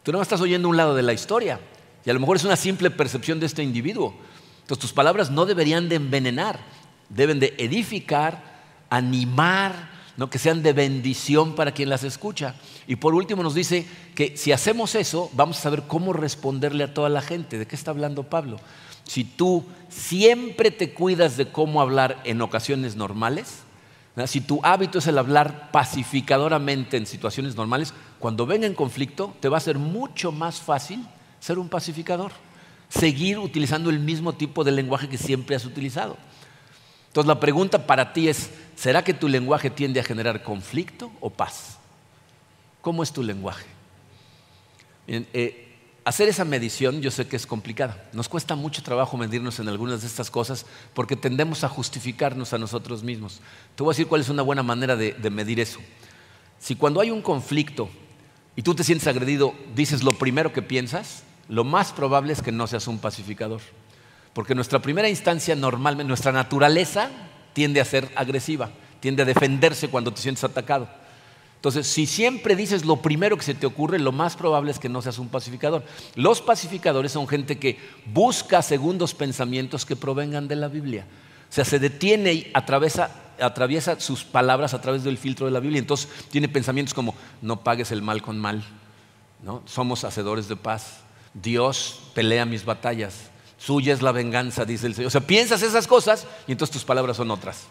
S1: Tú no estás oyendo un lado de la historia y a lo mejor es una simple percepción de este individuo. Entonces tus palabras no deberían de envenenar, deben de edificar, animar, que sean de bendición para quien las escucha. Y por último nos dice que si hacemos eso, vamos a saber cómo responderle a toda la gente. ¿De qué está hablando Pablo? Si tú siempre te cuidas de cómo hablar en ocasiones normales, si tu hábito es el hablar pacificadoramente en situaciones normales, cuando venga en conflicto te va a ser mucho más fácil ser un pacificador, seguir utilizando el mismo tipo de lenguaje que siempre has utilizado. Entonces la pregunta para ti es, ¿será que tu lenguaje tiende a generar conflicto o paz? ¿Cómo es tu lenguaje? Eh, hacer esa medición yo sé que es complicada. Nos cuesta mucho trabajo medirnos en algunas de estas cosas porque tendemos a justificarnos a nosotros mismos. Te voy a decir cuál es una buena manera de, de medir eso. Si cuando hay un conflicto y tú te sientes agredido, dices lo primero que piensas, lo más probable es que no seas un pacificador. Porque nuestra primera instancia normalmente, nuestra naturaleza tiende a ser agresiva, tiende a defenderse cuando te sientes atacado. Entonces, si siempre dices lo primero que se te ocurre, lo más probable es que no seas un pacificador. Los pacificadores son gente que busca segundos pensamientos que provengan de la Biblia. O sea, se detiene y atraviesa, sus palabras a través del filtro de la Biblia. Entonces, tiene pensamientos como, no pagues el mal con mal, ¿no? somos hacedores de paz, Dios pelea mis batallas, suya es la venganza, dice el Señor. O sea, piensas esas cosas y entonces tus palabras son otras.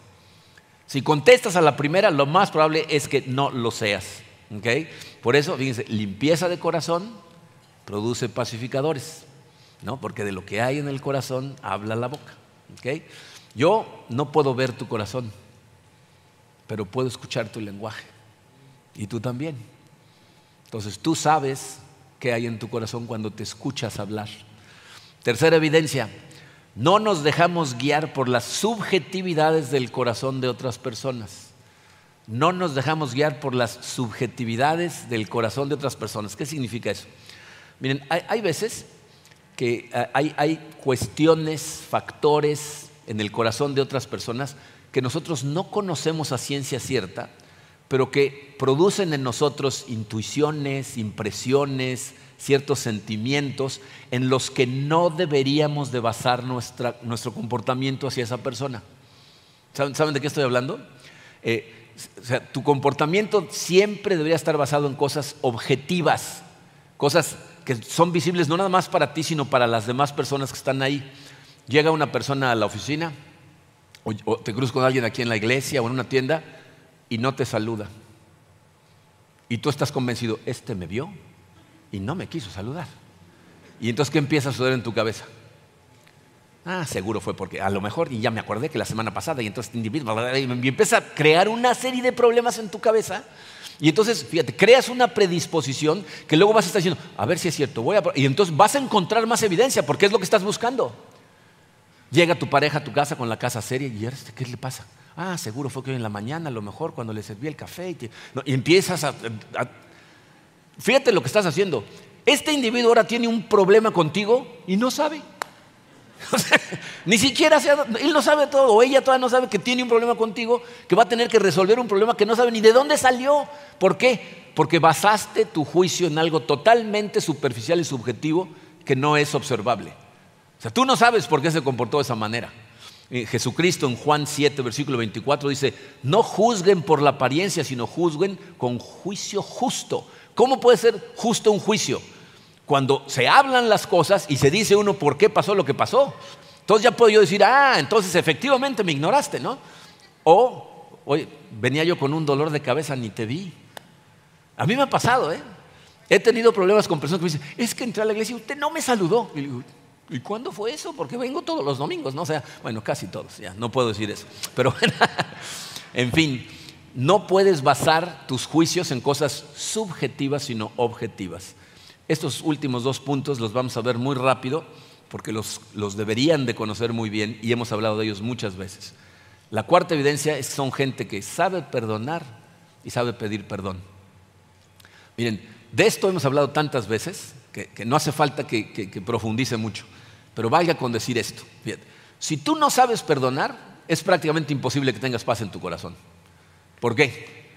S1: Si contestas a la primera, lo más probable es que no lo seas. Por eso, fíjense, limpieza de corazón produce pacificadores, ¿no? porque de lo que hay en el corazón habla la boca. Yo no puedo ver tu corazón, pero puedo escuchar tu lenguaje. Y tú también. Entonces tú sabes qué hay en tu corazón cuando te escuchas hablar. Tercera evidencia, no nos dejamos guiar por las subjetividades del corazón de otras personas. No nos dejamos guiar por las subjetividades del corazón de otras personas. ¿Qué significa eso? Miren, hay, veces que eh, hay, hay cuestiones, factores en el corazón de otras personas que nosotros no conocemos a ciencia cierta, pero que producen en nosotros intuiciones, impresiones, ciertos sentimientos en los que no deberíamos de basar nuestro comportamiento hacia esa persona. ¿Saben, de qué estoy hablando? Eh, tu comportamiento siempre debería estar basado en cosas objetivas, cosas que son visibles no nada más para ti, sino para las demás personas que están ahí. Llega una persona a la oficina, o te cruzas con alguien aquí en la iglesia o en una tienda, y no te saluda. Y tú estás convencido, este me vio, y no me quiso saludar. Y entonces, ¿qué empieza a suceder en tu cabeza? Ah, seguro fue porque a lo mejor, y ya me acordé que la semana pasada, y entonces y empieza a crear una serie de problemas en tu cabeza. Y entonces, fíjate, creas una predisposición que luego vas a estar diciendo, a ver si es cierto, voy a... Y entonces vas a encontrar más evidencia, porque es lo que estás buscando. Llega tu pareja a tu casa con la casa seria y este, ¿qué le pasa? Ah, seguro fue que hoy en la mañana, a lo mejor cuando le serví el café. Y, empiezas a Fíjate lo que estás haciendo. Este individuo ahora tiene un problema contigo y no sabe. ni siquiera él no sabe todo, o ella todavía no sabe que tiene un problema contigo, que va a tener que resolver un problema que no sabe ni de dónde salió. ¿Por qué? Porque basaste tu juicio en algo totalmente superficial y subjetivo que no es observable. O sea, tú no sabes por qué se comportó de esa manera. Jesucristo en Juan 7, versículo 24 dice, no juzguen por la apariencia, sino juzguen con juicio justo. ¿Cómo puede ser justo un juicio? Cuando se hablan las cosas y se dice uno por qué pasó lo que pasó. Entonces ya puedo yo decir, ah, entonces efectivamente me ignoraste, ¿no? O, oye, venía yo con un dolor de cabeza, ni te vi. A mí me ha pasado, ¿eh? He tenido problemas con personas que me dicen, es que entré a la iglesia y usted no me saludó. Y digo, ¿y cuándo fue eso? Porque vengo todos los domingos, ¿no? Sea, bueno, casi todos, ya, no puedo decir eso. Pero, en fin, no puedes basar tus juicios en cosas subjetivas, sino objetivas. Estos últimos dos puntos los vamos a ver muy rápido porque los, deberían de conocer muy bien y hemos hablado de ellos muchas veces. La cuarta evidencia es que son gente que sabe perdonar y sabe pedir perdón. Miren, de esto hemos hablado tantas veces que, no hace falta que, profundice mucho, pero valga con decir esto. si tú no sabes perdonar, es prácticamente imposible que tengas paz en tu corazón. ¿Por qué?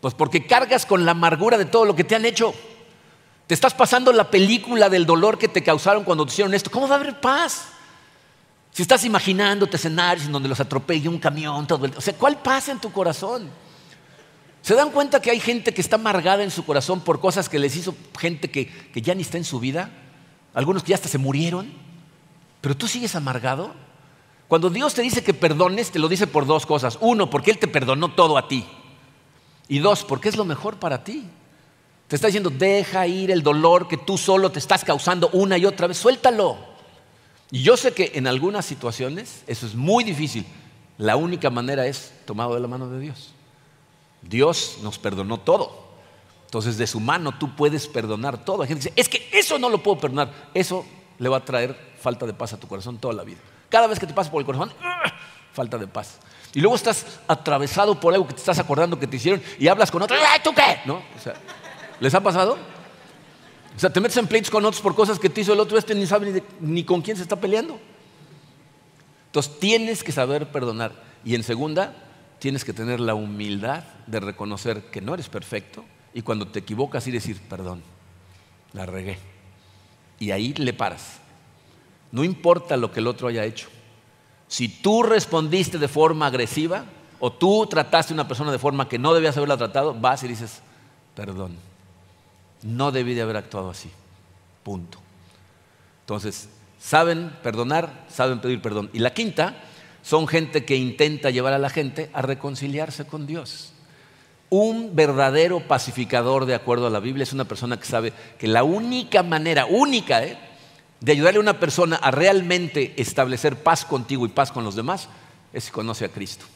S1: Pues porque cargas con la amargura de todo lo que te han hecho. Te estás pasando la película del dolor que te causaron cuando te hicieron esto. ¿Cómo va a haber paz? Si estás imaginándote escenarios en donde los atropella un camión, todo el... O sea, ¿cuál paz en tu corazón? ¿Se dan cuenta que hay gente que está amargada en su corazón por cosas que les hizo gente que, que ya ni está en su vida? Algunos que ya hasta se murieron. Pero tú sigues amargado. Cuando Dios te dice que perdones, te lo dice por dos cosas. Uno, porque Él te perdonó todo a ti. Y dos, porque es lo mejor para ti. Te está diciendo, deja ir el dolor que tú solo te estás causando una y otra vez, suéltalo. Y yo sé que en algunas situaciones eso es muy difícil. La única manera es tomado de la mano de Dios. Dios nos perdonó todo. Entonces de su mano tú puedes perdonar todo. Hay gente dice, es que eso no lo puedo perdonar. Eso le va a traer falta de paz a tu corazón toda la vida. Cada vez que te pasa por el corazón, ¡ah! falta de paz. Y luego estás atravesado por algo que te estás acordando que te hicieron y hablas con otro, ¡ay, tú qué! ¿No? O sea, ¿Les ha pasado? O sea, te metes en pleitos con otros por cosas que te hizo el otro, este ni sabe ni, con quién se está peleando. Entonces tienes que saber perdonar. Y en segunda, tienes que tener la humildad de reconocer que no eres perfecto y cuando te equivocas y decir, perdón, la regué. Y ahí le paras. No importa lo que el otro haya hecho. Si tú respondiste de forma agresiva o tú trataste a una persona de forma que no debías haberla tratado, vas y dices, perdón, no debí de haber actuado así. Punto. Entonces, saben perdonar, saben pedir perdón. Y la quinta, son gente que intenta llevar a la gente a reconciliarse con Dios. Un verdadero pacificador, de acuerdo a la Biblia, es una persona que sabe que la única manera, única, ¿eh? De ayudarle a una persona a realmente establecer paz contigo y paz con los demás es si conoce a Cristo.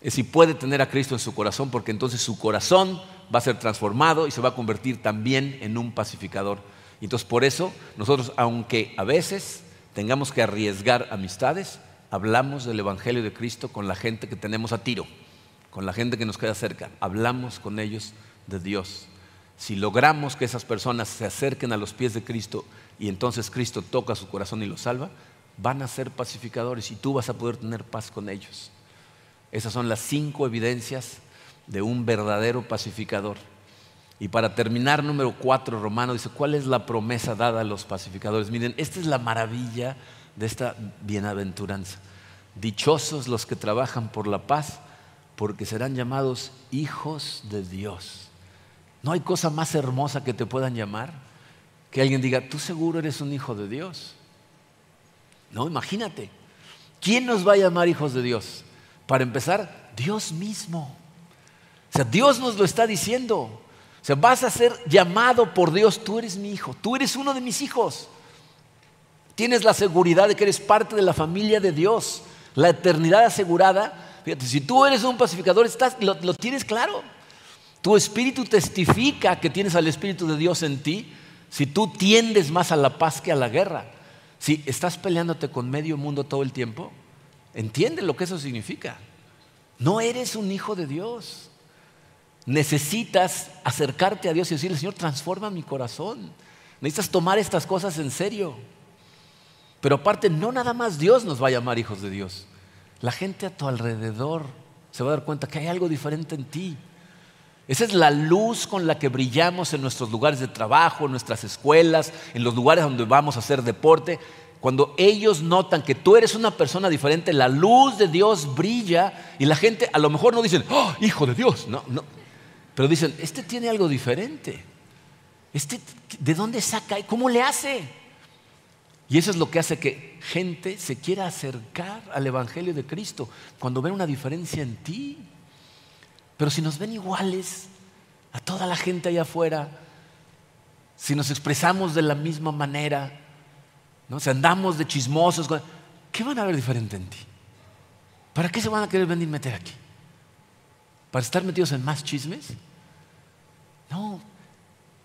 S1: Es si puede tener a Cristo en su corazón, porque entonces su corazón va a ser transformado y se va a convertir también en un pacificador. Y entonces por eso nosotros, aunque a veces tengamos que arriesgar amistades, hablamos del Evangelio de Cristo con la gente que tenemos a tiro con la gente que nos queda cerca, hablamos con ellos de Dios. Si logramos que esas personas se acerquen a los pies de Cristo y entonces Cristo toca su corazón y los salva, van a ser pacificadores y tú vas a poder tener paz con ellos. Esas son las cinco evidencias de un verdadero pacificador. Y para terminar, número cuatro, Romano dice, ¿cuál es la promesa dada a los pacificadores? Miren, esta es la maravilla de esta bienaventuranza. Dichosos los que trabajan por la paz, porque serán llamados hijos de Dios. No hay cosa más hermosa que te puedan llamar que alguien diga, tú seguro eres un hijo de Dios. No, imagínate. ¿Quién nos va a llamar hijos de Dios? Para empezar, Dios mismo. O sea, Dios nos lo está diciendo. O sea, vas a ser llamado por Dios, tú eres mi hijo, tú eres uno de mis hijos. Tienes la seguridad de que eres parte de la familia de Dios, la eternidad asegurada Fíjate, si tú eres un pacificador, lo tienes claro. Tu espíritu testifica que tienes al Espíritu de Dios en ti si tú tiendes más a la paz que a la guerra. Si estás peleándote con medio mundo todo el tiempo, entiende lo que eso significa. No eres un hijo de Dios. Necesitas acercarte a Dios y decirle, Señor, transforma mi corazón. Necesitas tomar estas cosas en serio. Pero aparte, no nada más Dios nos va a llamar hijos de Dios la gente a tu alrededor se va a dar cuenta que hay algo diferente en ti. Esa es la luz con la que brillamos en nuestros lugares de trabajo, en nuestras escuelas, en los lugares donde vamos a hacer deporte. Cuando ellos notan que tú eres una persona diferente, la luz de Dios brilla y la gente a lo mejor no dicen, oh, hijo de Dios, no, no. Pero dicen, este tiene algo diferente. Este, ¿De dónde saca? ¿Cómo le hace? Y eso es lo que hace que gente se quiera acercar al Evangelio de Cristo cuando ven una diferencia en ti. Pero si nos ven iguales a toda la gente allá afuera, si nos expresamos de la misma manera, ¿no? si andamos de chismosos, ¿qué van a ver diferente en ti? ¿Para qué se van a querer venir meter aquí? ¿Para estar metidos en más chismes? No,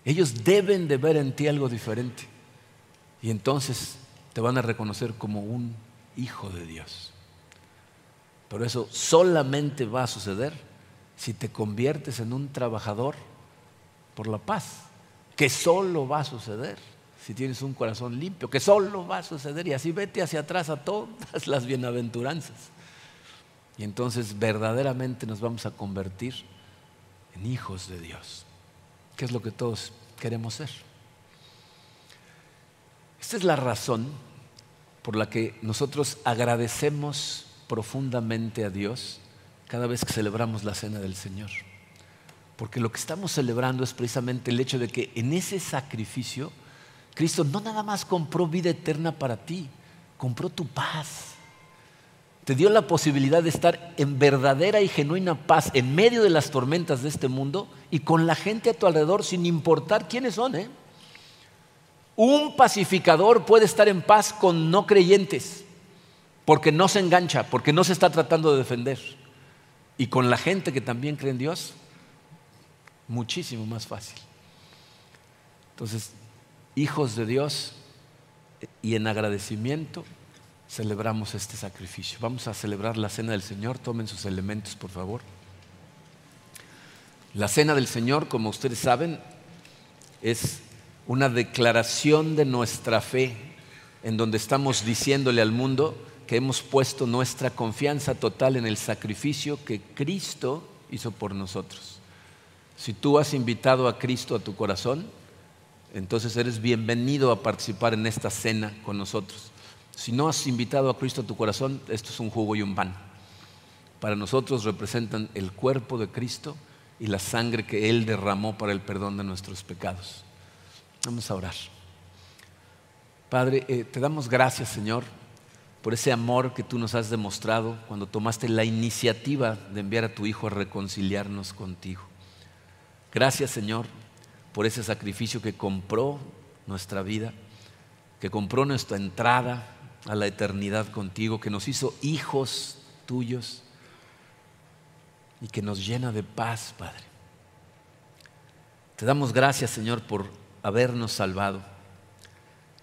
S1: ellos deben de ver en ti algo diferente. Y entonces te van a reconocer como un hijo de Dios. Pero eso solamente va a suceder si te conviertes en un trabajador por la paz, que solo va a suceder si tienes un corazón limpio, que solo va a suceder y así vete hacia atrás a todas las bienaventuranzas. Y entonces verdaderamente nos vamos a convertir en hijos de Dios, que es lo que todos queremos ser. Esta es la razón por la que nosotros agradecemos profundamente a Dios cada vez que celebramos la cena del Señor. Porque lo que estamos celebrando es precisamente el hecho de que en ese sacrificio Cristo no nada más compró vida eterna para ti, compró tu paz. Te dio la posibilidad de estar en verdadera y genuina paz en medio de las tormentas de este mundo y con la gente a tu alrededor sin importar quiénes son. ¿eh? Un pacificador puede estar en paz con no creyentes porque no se engancha, porque no se está tratando de defender. Y con la gente que también cree en Dios, muchísimo más fácil. Entonces, hijos de Dios y en agradecimiento celebramos este sacrificio. Vamos a celebrar la cena del Señor. Tomen sus elementos, por favor. La cena del Señor, como ustedes saben, es una declaración de nuestra fe en donde estamos diciéndole al mundo que hemos puesto nuestra confianza total en el sacrificio que Cristo hizo por nosotros. Si tú has invitado a Cristo a tu corazón, entonces eres bienvenido a participar en esta cena con nosotros. Si no has invitado a Cristo a tu corazón, esto es un jugo y un pan. Para nosotros representan el cuerpo de Cristo y la sangre que Él derramó para el perdón de nuestros pecados. Vamos a orar. Padre, eh, te damos gracias, Señor, por ese amor que tú nos has demostrado cuando tomaste la iniciativa de enviar a tu Hijo a reconciliarnos contigo. Gracias, Señor, por ese sacrificio que compró nuestra vida, que compró nuestra entrada a la eternidad contigo, que nos hizo hijos tuyos y que nos llena de paz, Padre. Te damos gracias, Señor, por habernos salvado.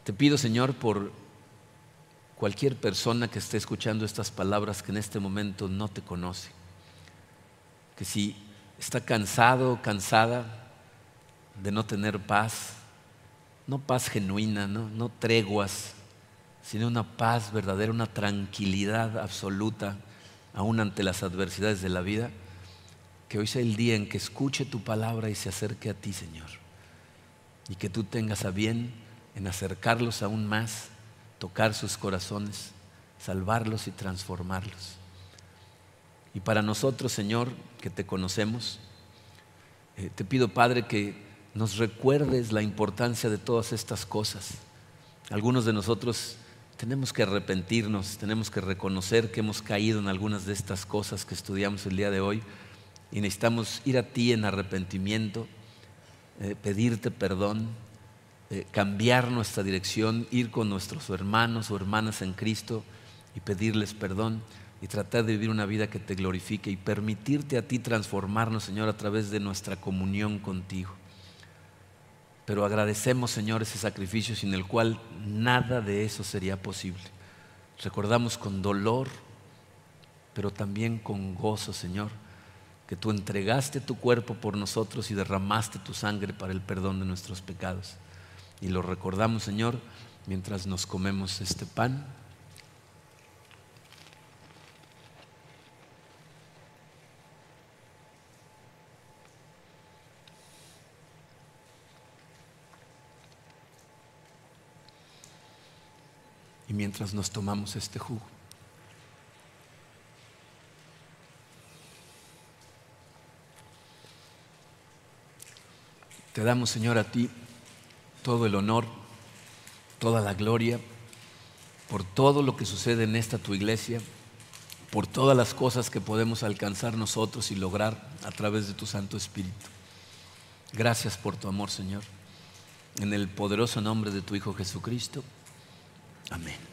S1: Te pido, Señor, por cualquier persona que esté escuchando estas palabras que en este momento no te conoce, que si está cansado o cansada de no tener paz, no paz genuina, no, no treguas, sino una paz verdadera, una tranquilidad absoluta, aún ante las adversidades de la vida, que hoy sea el día en que escuche tu palabra y se acerque a ti, Señor, y que tú tengas a bien en acercarlos aún más, tocar sus corazones, salvarlos y transformarlos. Y para nosotros, Señor, que te conocemos, eh, te pido, Padre, que nos recuerdes la importancia de todas estas cosas. Algunos de nosotros tenemos que arrepentirnos, tenemos que reconocer que hemos caído en algunas de estas cosas que estudiamos el día de hoy y necesitamos ir a ti en arrepentimiento, eh, pedirte perdón, eh, cambiar nuestra dirección, ir con nuestros hermanos o hermanas en Cristo y pedirles perdón y tratar de vivir una vida que te glorifique y permitirte a ti transformarnos, Señor, a través de nuestra comunión contigo. Pero agradecemos, Señor, ese sacrificio sin el cual nada de eso sería posible. Recordamos con dolor, pero también con gozo, Señor, que tú entregaste tu cuerpo por nosotros y derramaste tu sangre para el perdón de nuestros pecados. Y lo recordamos, Señor, mientras nos comemos este pan y mientras nos tomamos este jugo. Te damos, Señor, a ti todo el honor, toda la gloria, por todo lo que sucede en esta tu iglesia, por todas las cosas que podemos alcanzar nosotros y lograr a través de tu Santo Espíritu. Gracias por tu amor, Señor. En el poderoso nombre de tu Hijo Jesucristo. Amén.